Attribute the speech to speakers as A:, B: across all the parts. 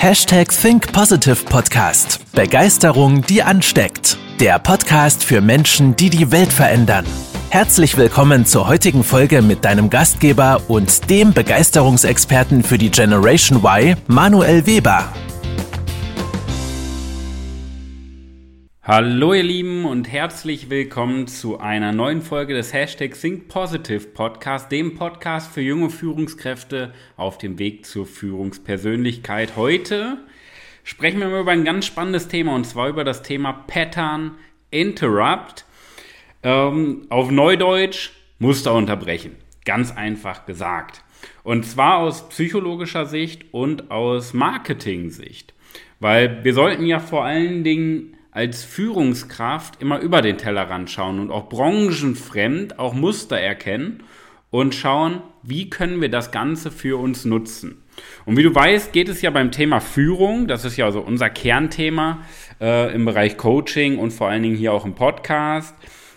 A: Hashtag Think Positive Podcast. Begeisterung, die ansteckt. Der Podcast für Menschen, die die Welt verändern. Herzlich willkommen zur heutigen Folge mit deinem Gastgeber und dem Begeisterungsexperten für die Generation Y, Manuel Weber.
B: Hallo ihr Lieben und herzlich willkommen zu einer neuen Folge des Hashtag Think Positive Podcast, dem Podcast für junge Führungskräfte auf dem Weg zur Führungspersönlichkeit. Heute sprechen wir mal über ein ganz spannendes Thema und zwar über das Thema Pattern Interrupt. Ähm, auf Neudeutsch Muster unterbrechen. Ganz einfach gesagt. Und zwar aus psychologischer Sicht und aus Marketing-Sicht. Weil wir sollten ja vor allen Dingen als Führungskraft immer über den Tellerrand schauen und auch branchenfremd auch Muster erkennen und schauen, wie können wir das Ganze für uns nutzen. Und wie du weißt, geht es ja beim Thema Führung, das ist ja also unser Kernthema äh, im Bereich Coaching und vor allen Dingen hier auch im Podcast,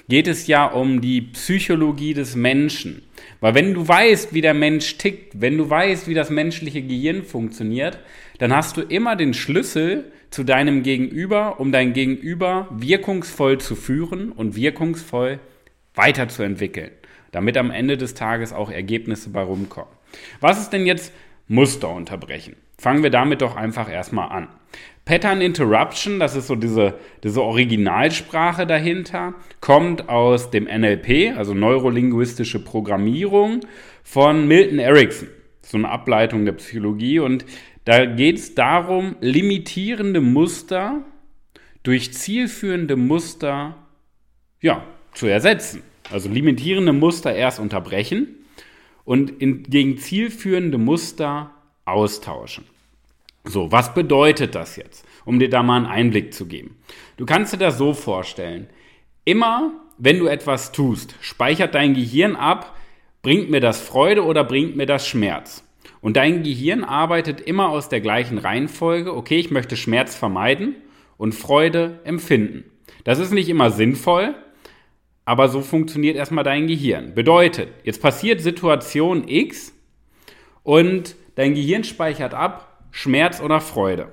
B: geht es ja um die Psychologie des Menschen. Weil wenn du weißt, wie der Mensch tickt, wenn du weißt, wie das menschliche Gehirn funktioniert, dann hast du immer den Schlüssel zu deinem Gegenüber, um dein Gegenüber wirkungsvoll zu führen und wirkungsvoll weiterzuentwickeln, damit am Ende des Tages auch Ergebnisse bei rumkommen. Was ist denn jetzt Muster unterbrechen? Fangen wir damit doch einfach erstmal an. Pattern Interruption, das ist so diese, diese Originalsprache dahinter, kommt aus dem NLP, also neurolinguistische Programmierung von Milton Erickson. So eine Ableitung der Psychologie und da geht es darum, limitierende Muster durch zielführende Muster ja, zu ersetzen. Also limitierende Muster erst unterbrechen und in, gegen zielführende Muster austauschen. So, was bedeutet das jetzt, um dir da mal einen Einblick zu geben? Du kannst dir das so vorstellen. Immer, wenn du etwas tust, speichert dein Gehirn ab, bringt mir das Freude oder bringt mir das Schmerz. Und dein Gehirn arbeitet immer aus der gleichen Reihenfolge. Okay, ich möchte Schmerz vermeiden und Freude empfinden. Das ist nicht immer sinnvoll, aber so funktioniert erstmal dein Gehirn. Bedeutet, jetzt passiert Situation X und dein Gehirn speichert ab Schmerz oder Freude.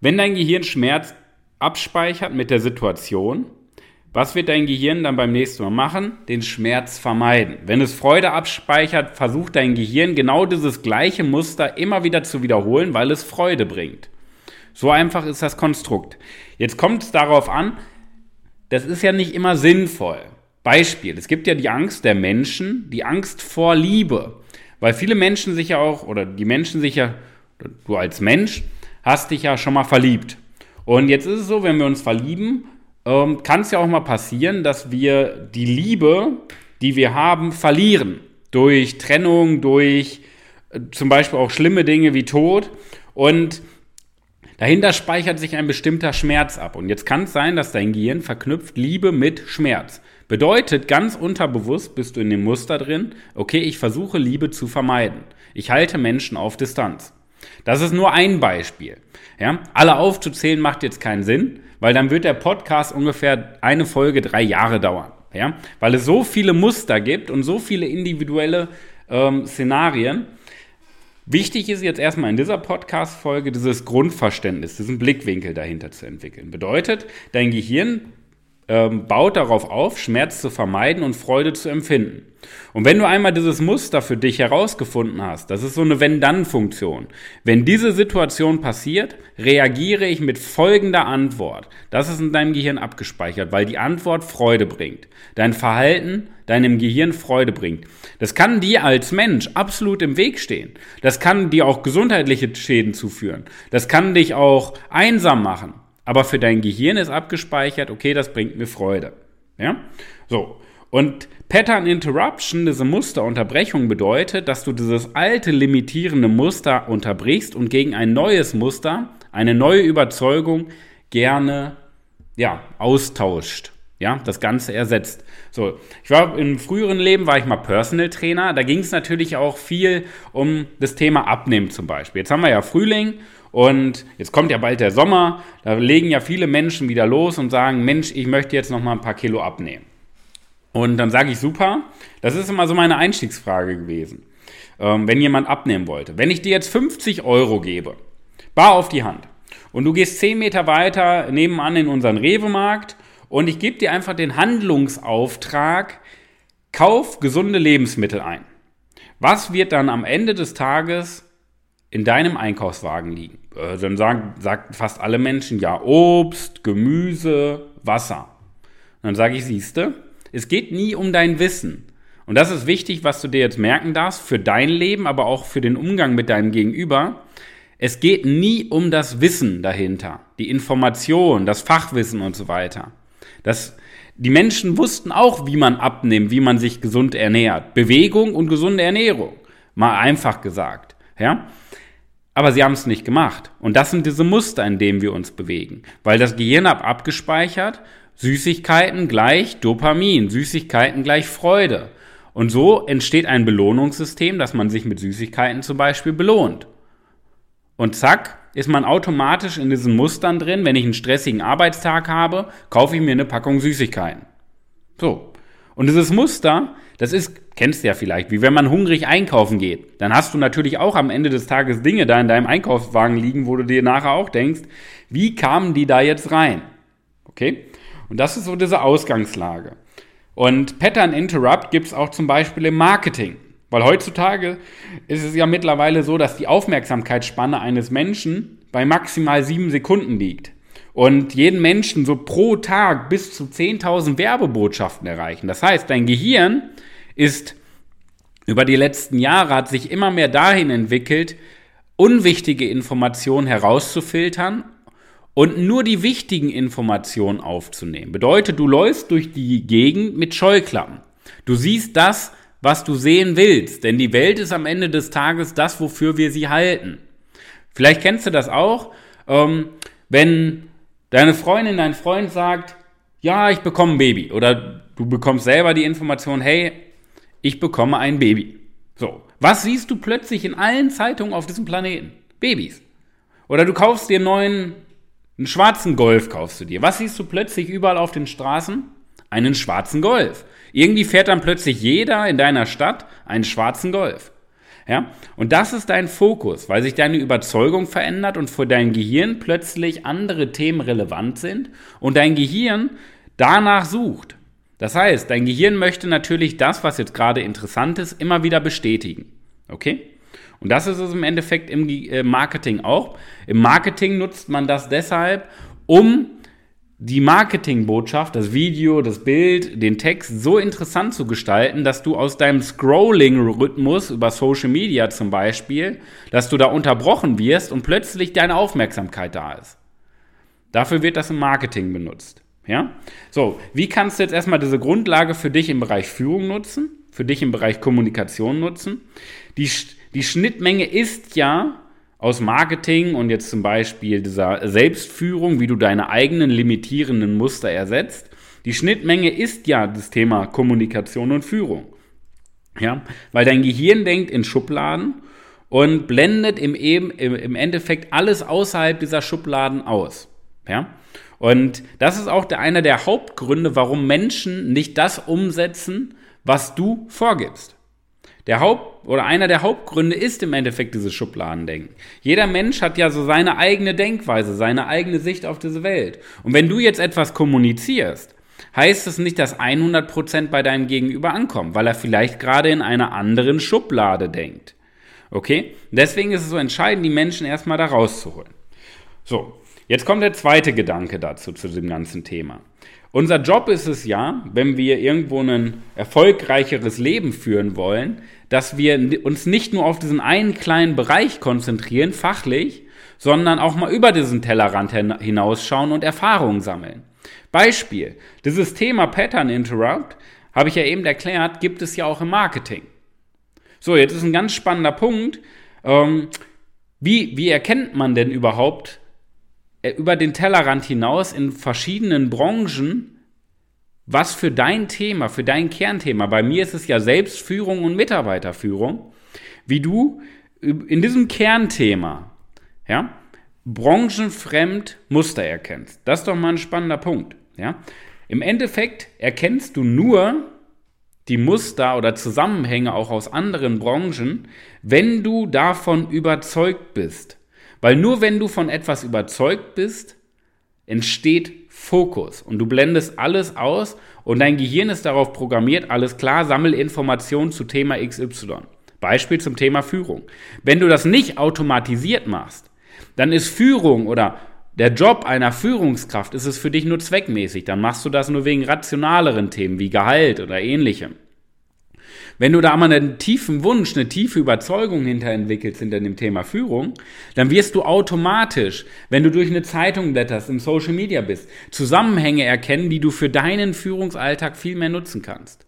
B: Wenn dein Gehirn Schmerz abspeichert mit der Situation, was wird dein Gehirn dann beim nächsten Mal machen? Den Schmerz vermeiden. Wenn es Freude abspeichert, versucht dein Gehirn genau dieses gleiche Muster immer wieder zu wiederholen, weil es Freude bringt. So einfach ist das Konstrukt. Jetzt kommt es darauf an, das ist ja nicht immer sinnvoll. Beispiel, es gibt ja die Angst der Menschen, die Angst vor Liebe. Weil viele Menschen sich ja auch, oder die Menschen sich ja, du als Mensch, hast dich ja schon mal verliebt. Und jetzt ist es so, wenn wir uns verlieben, ähm, kann es ja auch mal passieren, dass wir die Liebe, die wir haben, verlieren. Durch Trennung, durch äh, zum Beispiel auch schlimme Dinge wie Tod. Und dahinter speichert sich ein bestimmter Schmerz ab. Und jetzt kann es sein, dass dein Gehirn verknüpft Liebe mit Schmerz. Bedeutet, ganz unterbewusst bist du in dem Muster drin, okay, ich versuche Liebe zu vermeiden. Ich halte Menschen auf Distanz. Das ist nur ein Beispiel. Ja? Alle aufzuzählen macht jetzt keinen Sinn, weil dann wird der Podcast ungefähr eine Folge drei Jahre dauern. Ja? Weil es so viele Muster gibt und so viele individuelle ähm, Szenarien. Wichtig ist jetzt erstmal in dieser Podcast-Folge dieses Grundverständnis, diesen Blickwinkel dahinter zu entwickeln. Bedeutet, dein Gehirn ähm, baut darauf auf, Schmerz zu vermeiden und Freude zu empfinden. Und wenn du einmal dieses Muster für dich herausgefunden hast, das ist so eine Wenn-Dann-Funktion. Wenn diese Situation passiert, reagiere ich mit folgender Antwort. Das ist in deinem Gehirn abgespeichert, weil die Antwort Freude bringt. Dein Verhalten deinem Gehirn Freude bringt. Das kann dir als Mensch absolut im Weg stehen. Das kann dir auch gesundheitliche Schäden zuführen. Das kann dich auch einsam machen. Aber für dein Gehirn ist abgespeichert, okay, das bringt mir Freude. Ja? So. Und Pattern Interruption, diese Musterunterbrechung bedeutet, dass du dieses alte limitierende Muster unterbrichst und gegen ein neues Muster, eine neue Überzeugung gerne ja, austauscht. Ja, das Ganze ersetzt. So, ich war im früheren Leben war ich mal Personal Trainer. Da ging es natürlich auch viel um das Thema Abnehmen zum Beispiel. Jetzt haben wir ja Frühling und jetzt kommt ja bald der Sommer, da legen ja viele Menschen wieder los und sagen, Mensch, ich möchte jetzt noch mal ein paar Kilo abnehmen. Und dann sage ich, super, das ist immer so meine Einstiegsfrage gewesen, ähm, wenn jemand abnehmen wollte. Wenn ich dir jetzt 50 Euro gebe Bar auf die Hand. Und du gehst 10 Meter weiter nebenan in unseren Rewe-Markt und ich gebe dir einfach den Handlungsauftrag, kauf gesunde Lebensmittel ein. Was wird dann am Ende des Tages in deinem Einkaufswagen liegen? Äh, dann sagen, sagt fast alle Menschen ja Obst, Gemüse, Wasser. Und dann sage ich, siehste, es geht nie um dein Wissen. Und das ist wichtig, was du dir jetzt merken darfst, für dein Leben, aber auch für den Umgang mit deinem Gegenüber. Es geht nie um das Wissen dahinter, die Information, das Fachwissen und so weiter. Das, die Menschen wussten auch, wie man abnimmt, wie man sich gesund ernährt. Bewegung und gesunde Ernährung. Mal einfach gesagt. Ja? Aber sie haben es nicht gemacht. Und das sind diese Muster, in denen wir uns bewegen. Weil das Gehirn hat abgespeichert, Süßigkeiten gleich Dopamin, Süßigkeiten gleich Freude. Und so entsteht ein Belohnungssystem, dass man sich mit Süßigkeiten zum Beispiel belohnt. Und zack, ist man automatisch in diesen Mustern drin. Wenn ich einen stressigen Arbeitstag habe, kaufe ich mir eine Packung Süßigkeiten. So. Und dieses Muster, das ist, kennst du ja vielleicht, wie wenn man hungrig einkaufen geht. Dann hast du natürlich auch am Ende des Tages Dinge da in deinem Einkaufswagen liegen, wo du dir nachher auch denkst, wie kamen die da jetzt rein? Okay? Und das ist so diese Ausgangslage. Und Pattern Interrupt gibt es auch zum Beispiel im Marketing. Weil heutzutage ist es ja mittlerweile so, dass die Aufmerksamkeitsspanne eines Menschen bei maximal sieben Sekunden liegt. Und jeden Menschen so pro Tag bis zu 10.000 Werbebotschaften erreichen. Das heißt, dein Gehirn ist über die letzten Jahre hat sich immer mehr dahin entwickelt, unwichtige Informationen herauszufiltern und nur die wichtigen Informationen aufzunehmen. Bedeutet, du läufst durch die Gegend mit Scheuklappen. Du siehst das, was du sehen willst, denn die Welt ist am Ende des Tages das, wofür wir sie halten. Vielleicht kennst du das auch, ähm, wenn deine Freundin, dein Freund sagt, ja, ich bekomme ein Baby oder du bekommst selber die Information, hey, ich bekomme ein Baby. So, was siehst du plötzlich in allen Zeitungen auf diesem Planeten? Babys. Oder du kaufst dir einen neuen einen schwarzen Golf kaufst du dir. Was siehst du plötzlich überall auf den Straßen? Einen schwarzen Golf. Irgendwie fährt dann plötzlich jeder in deiner Stadt einen schwarzen Golf. Ja? Und das ist dein Fokus, weil sich deine Überzeugung verändert und für dein Gehirn plötzlich andere Themen relevant sind und dein Gehirn danach sucht. Das heißt, dein Gehirn möchte natürlich das, was jetzt gerade interessant ist, immer wieder bestätigen. Okay? Und das ist es im Endeffekt im äh, Marketing auch. Im Marketing nutzt man das deshalb, um die Marketingbotschaft, das Video, das Bild, den Text so interessant zu gestalten, dass du aus deinem Scrolling-Rhythmus über Social Media zum Beispiel, dass du da unterbrochen wirst und plötzlich deine Aufmerksamkeit da ist. Dafür wird das im Marketing benutzt. Ja? So, wie kannst du jetzt erstmal diese Grundlage für dich im Bereich Führung nutzen, für dich im Bereich Kommunikation nutzen? Die die Schnittmenge ist ja aus Marketing und jetzt zum Beispiel dieser Selbstführung, wie du deine eigenen limitierenden Muster ersetzt. Die Schnittmenge ist ja das Thema Kommunikation und Führung. Ja, weil dein Gehirn denkt in Schubladen und blendet im, im Endeffekt alles außerhalb dieser Schubladen aus. Ja? Und das ist auch der, einer der Hauptgründe, warum Menschen nicht das umsetzen, was du vorgibst. Der Haupt oder einer der Hauptgründe ist im Endeffekt dieses Schubladendenken. Jeder Mensch hat ja so seine eigene Denkweise, seine eigene Sicht auf diese Welt. Und wenn du jetzt etwas kommunizierst, heißt es nicht, dass 100% bei deinem Gegenüber ankommt, weil er vielleicht gerade in einer anderen Schublade denkt. Okay? Deswegen ist es so entscheidend, die Menschen erstmal da rauszuholen. So, jetzt kommt der zweite Gedanke dazu, zu dem ganzen Thema. Unser Job ist es ja, wenn wir irgendwo ein erfolgreicheres Leben führen wollen, dass wir uns nicht nur auf diesen einen kleinen Bereich konzentrieren, fachlich, sondern auch mal über diesen Tellerrand hinausschauen und Erfahrungen sammeln. Beispiel, dieses Thema Pattern Interrupt, habe ich ja eben erklärt, gibt es ja auch im Marketing. So, jetzt ist ein ganz spannender Punkt. Ähm, wie, wie erkennt man denn überhaupt über den Tellerrand hinaus in verschiedenen Branchen, was für dein Thema, für dein Kernthema, bei mir ist es ja Selbstführung und Mitarbeiterführung, wie du in diesem Kernthema, ja, branchenfremd Muster erkennst. Das ist doch mal ein spannender Punkt, ja. Im Endeffekt erkennst du nur die Muster oder Zusammenhänge auch aus anderen Branchen, wenn du davon überzeugt bist. Weil nur wenn du von etwas überzeugt bist, entsteht Fokus und du blendest alles aus und dein Gehirn ist darauf programmiert, alles klar, sammel Informationen zu Thema XY. Beispiel zum Thema Führung. Wenn du das nicht automatisiert machst, dann ist Führung oder der Job einer Führungskraft ist es für dich nur zweckmäßig. Dann machst du das nur wegen rationaleren Themen wie Gehalt oder ähnlichem. Wenn du da mal einen tiefen Wunsch, eine tiefe Überzeugung hinter entwickelst hinter dem Thema Führung, dann wirst du automatisch, wenn du durch eine Zeitung blätterst, im Social Media bist, Zusammenhänge erkennen, die du für deinen Führungsalltag viel mehr nutzen kannst.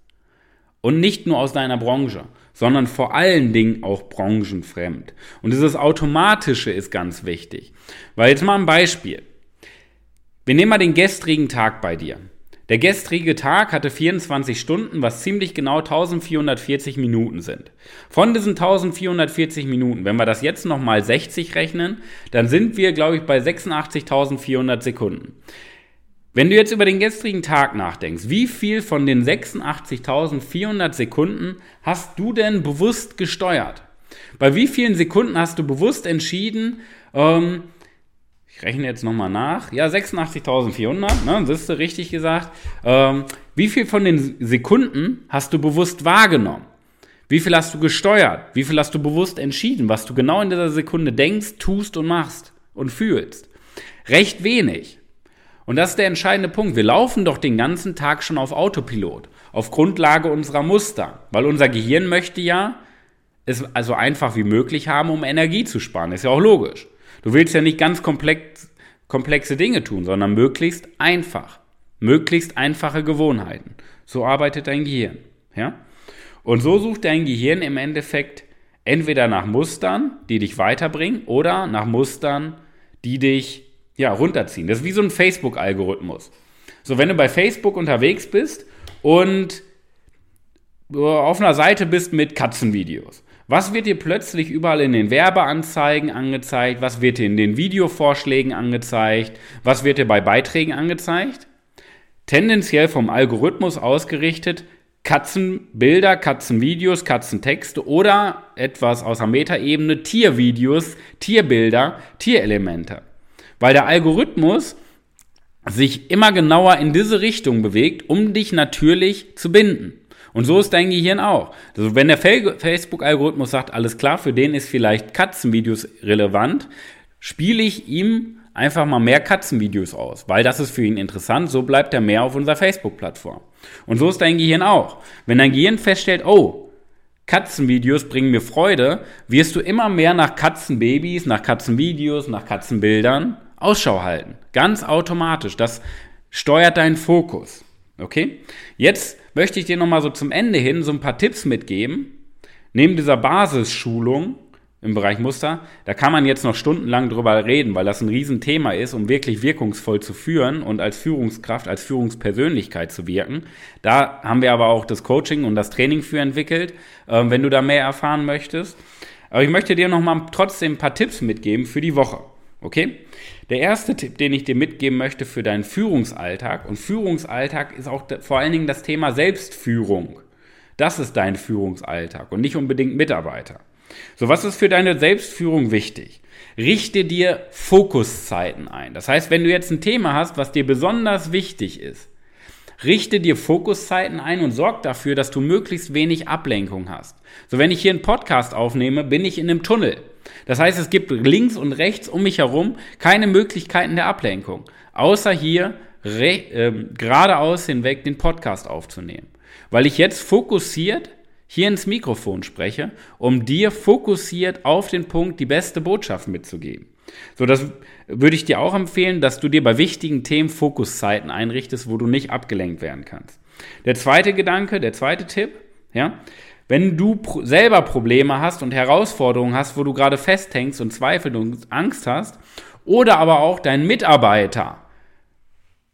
B: Und nicht nur aus deiner Branche, sondern vor allen Dingen auch branchenfremd. Und dieses Automatische ist ganz wichtig. Weil jetzt mal ein Beispiel. Wir nehmen mal den gestrigen Tag bei dir. Der gestrige Tag hatte 24 Stunden, was ziemlich genau 1440 Minuten sind. Von diesen 1440 Minuten, wenn wir das jetzt nochmal 60 rechnen, dann sind wir, glaube ich, bei 86.400 Sekunden. Wenn du jetzt über den gestrigen Tag nachdenkst, wie viel von den 86.400 Sekunden hast du denn bewusst gesteuert? Bei wie vielen Sekunden hast du bewusst entschieden, ähm, ich rechne jetzt nochmal nach. Ja, 86.400, ne, das ist richtig gesagt. Ähm, wie viel von den Sekunden hast du bewusst wahrgenommen? Wie viel hast du gesteuert? Wie viel hast du bewusst entschieden, was du genau in dieser Sekunde denkst, tust und machst und fühlst? Recht wenig. Und das ist der entscheidende Punkt. Wir laufen doch den ganzen Tag schon auf Autopilot, auf Grundlage unserer Muster, weil unser Gehirn möchte ja es also einfach wie möglich haben, um Energie zu sparen. Ist ja auch logisch. Du willst ja nicht ganz komplex, komplexe Dinge tun, sondern möglichst einfach. Möglichst einfache Gewohnheiten. So arbeitet dein Gehirn. Ja? Und so sucht dein Gehirn im Endeffekt entweder nach Mustern, die dich weiterbringen, oder nach Mustern, die dich ja, runterziehen. Das ist wie so ein Facebook-Algorithmus. So, wenn du bei Facebook unterwegs bist und auf einer Seite bist mit Katzenvideos was wird dir plötzlich überall in den Werbeanzeigen angezeigt? Was wird dir in den Videovorschlägen angezeigt? Was wird dir bei Beiträgen angezeigt? Tendenziell vom Algorithmus ausgerichtet Katzenbilder, Katzenvideos, Katzentexte oder etwas aus der Metaebene Tiervideos, Tierbilder, Tierelemente. Weil der Algorithmus sich immer genauer in diese Richtung bewegt, um dich natürlich zu binden. Und so ist dein Gehirn auch. Also wenn der Facebook-Algorithmus sagt, alles klar, für den ist vielleicht Katzenvideos relevant, spiele ich ihm einfach mal mehr Katzenvideos aus, weil das ist für ihn interessant, so bleibt er mehr auf unserer Facebook-Plattform. Und so ist dein Gehirn auch. Wenn dein Gehirn feststellt, oh, Katzenvideos bringen mir Freude, wirst du immer mehr nach Katzenbabys, nach Katzenvideos, nach Katzenbildern Ausschau halten. Ganz automatisch. Das steuert deinen Fokus. Okay? Jetzt möchte ich dir nochmal so zum Ende hin so ein paar Tipps mitgeben. Neben dieser Basisschulung im Bereich Muster, da kann man jetzt noch stundenlang drüber reden, weil das ein Riesenthema ist, um wirklich wirkungsvoll zu führen und als Führungskraft, als Führungspersönlichkeit zu wirken. Da haben wir aber auch das Coaching und das Training für entwickelt, äh, wenn du da mehr erfahren möchtest. Aber ich möchte dir nochmal trotzdem ein paar Tipps mitgeben für die Woche. Okay? Der erste Tipp, den ich dir mitgeben möchte für deinen Führungsalltag, und Führungsalltag ist auch vor allen Dingen das Thema Selbstführung. Das ist dein Führungsalltag und nicht unbedingt Mitarbeiter. So, was ist für deine Selbstführung wichtig? Richte dir Fokuszeiten ein. Das heißt, wenn du jetzt ein Thema hast, was dir besonders wichtig ist, richte dir Fokuszeiten ein und sorg dafür, dass du möglichst wenig Ablenkung hast. So, wenn ich hier einen Podcast aufnehme, bin ich in einem Tunnel. Das heißt, es gibt links und rechts um mich herum keine Möglichkeiten der Ablenkung, außer hier äh, geradeaus hinweg den Podcast aufzunehmen. Weil ich jetzt fokussiert hier ins Mikrofon spreche, um dir fokussiert auf den Punkt die beste Botschaft mitzugeben. So, das würde ich dir auch empfehlen, dass du dir bei wichtigen Themen Fokuszeiten einrichtest, wo du nicht abgelenkt werden kannst. Der zweite Gedanke, der zweite Tipp, ja, wenn du pro selber Probleme hast und Herausforderungen hast, wo du gerade festhängst und Zweifel und Angst hast, oder aber auch dein Mitarbeiter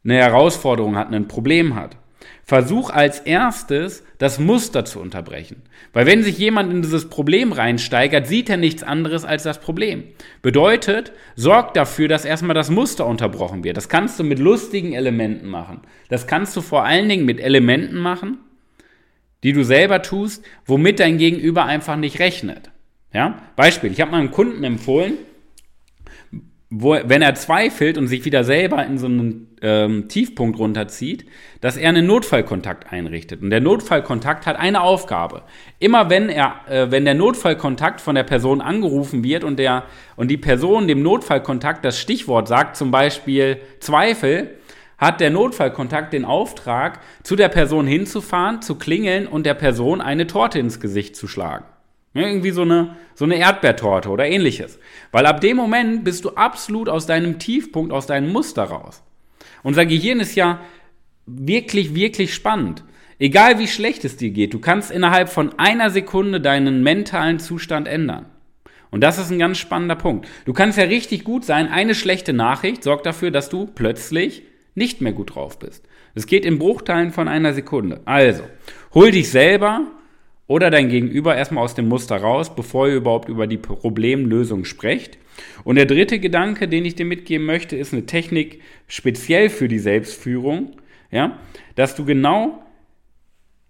B: eine Herausforderung hat, ein Problem hat, versuch als erstes das Muster zu unterbrechen. Weil wenn sich jemand in dieses Problem reinsteigert, sieht er nichts anderes als das Problem. Bedeutet, sorg dafür, dass erstmal das Muster unterbrochen wird. Das kannst du mit lustigen Elementen machen. Das kannst du vor allen Dingen mit Elementen machen, die du selber tust, womit dein Gegenüber einfach nicht rechnet. Ja? Beispiel, ich habe meinem Kunden empfohlen, wo, wenn er zweifelt und sich wieder selber in so einen ähm, Tiefpunkt runterzieht, dass er einen Notfallkontakt einrichtet. Und der Notfallkontakt hat eine Aufgabe. Immer wenn er, äh, wenn der Notfallkontakt von der Person angerufen wird und der und die Person dem Notfallkontakt das Stichwort sagt, zum Beispiel Zweifel, hat der Notfallkontakt den Auftrag, zu der Person hinzufahren, zu klingeln und der Person eine Torte ins Gesicht zu schlagen. Irgendwie so eine, so eine Erdbeertorte oder ähnliches. Weil ab dem Moment bist du absolut aus deinem Tiefpunkt, aus deinem Muster raus. Unser Gehirn ist ja wirklich, wirklich spannend. Egal wie schlecht es dir geht, du kannst innerhalb von einer Sekunde deinen mentalen Zustand ändern. Und das ist ein ganz spannender Punkt. Du kannst ja richtig gut sein, eine schlechte Nachricht sorgt dafür, dass du plötzlich nicht mehr gut drauf bist. Es geht in Bruchteilen von einer Sekunde. Also, hol dich selber oder dein Gegenüber erstmal aus dem Muster raus, bevor ihr überhaupt über die Problemlösung sprecht. Und der dritte Gedanke, den ich dir mitgeben möchte, ist eine Technik speziell für die Selbstführung, ja, dass du genau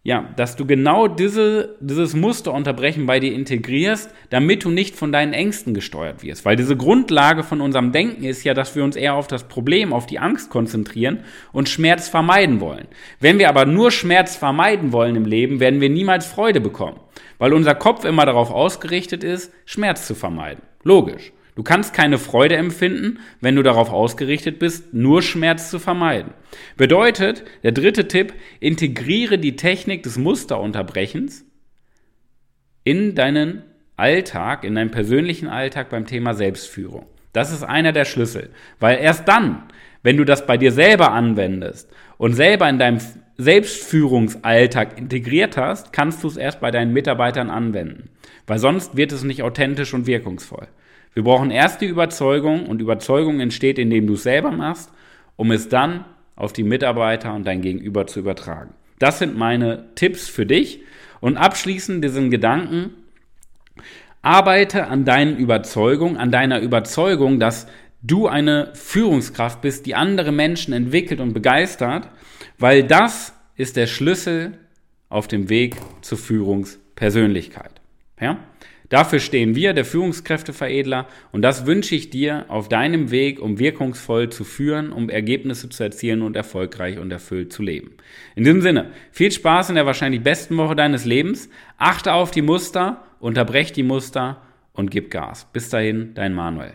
B: ja, dass du genau diese, dieses Muster unterbrechen bei dir integrierst, damit du nicht von deinen Ängsten gesteuert wirst. Weil diese Grundlage von unserem Denken ist ja, dass wir uns eher auf das Problem, auf die Angst konzentrieren und Schmerz vermeiden wollen. Wenn wir aber nur Schmerz vermeiden wollen im Leben, werden wir niemals Freude bekommen. Weil unser Kopf immer darauf ausgerichtet ist, Schmerz zu vermeiden. Logisch. Du kannst keine Freude empfinden, wenn du darauf ausgerichtet bist, nur Schmerz zu vermeiden. Bedeutet, der dritte Tipp, integriere die Technik des Musterunterbrechens in deinen Alltag, in deinen persönlichen Alltag beim Thema Selbstführung. Das ist einer der Schlüssel, weil erst dann, wenn du das bei dir selber anwendest und selber in deinem Selbstführungsalltag integriert hast, kannst du es erst bei deinen Mitarbeitern anwenden, weil sonst wird es nicht authentisch und wirkungsvoll. Wir brauchen erst die Überzeugung und Überzeugung entsteht, indem du es selber machst, um es dann auf die Mitarbeiter und dein Gegenüber zu übertragen. Das sind meine Tipps für dich. Und abschließend diesen Gedanken, arbeite an deinen Überzeugungen, an deiner Überzeugung, dass du eine Führungskraft bist, die andere Menschen entwickelt und begeistert, weil das ist der Schlüssel auf dem Weg zur Führungspersönlichkeit. Ja? Dafür stehen wir, der Führungskräfteveredler, und das wünsche ich dir auf deinem Weg, um wirkungsvoll zu führen, um Ergebnisse zu erzielen und erfolgreich und erfüllt zu leben. In diesem Sinne, viel Spaß in der wahrscheinlich besten Woche deines Lebens. Achte auf die Muster, unterbrech die Muster und gib Gas. Bis dahin, dein Manuel.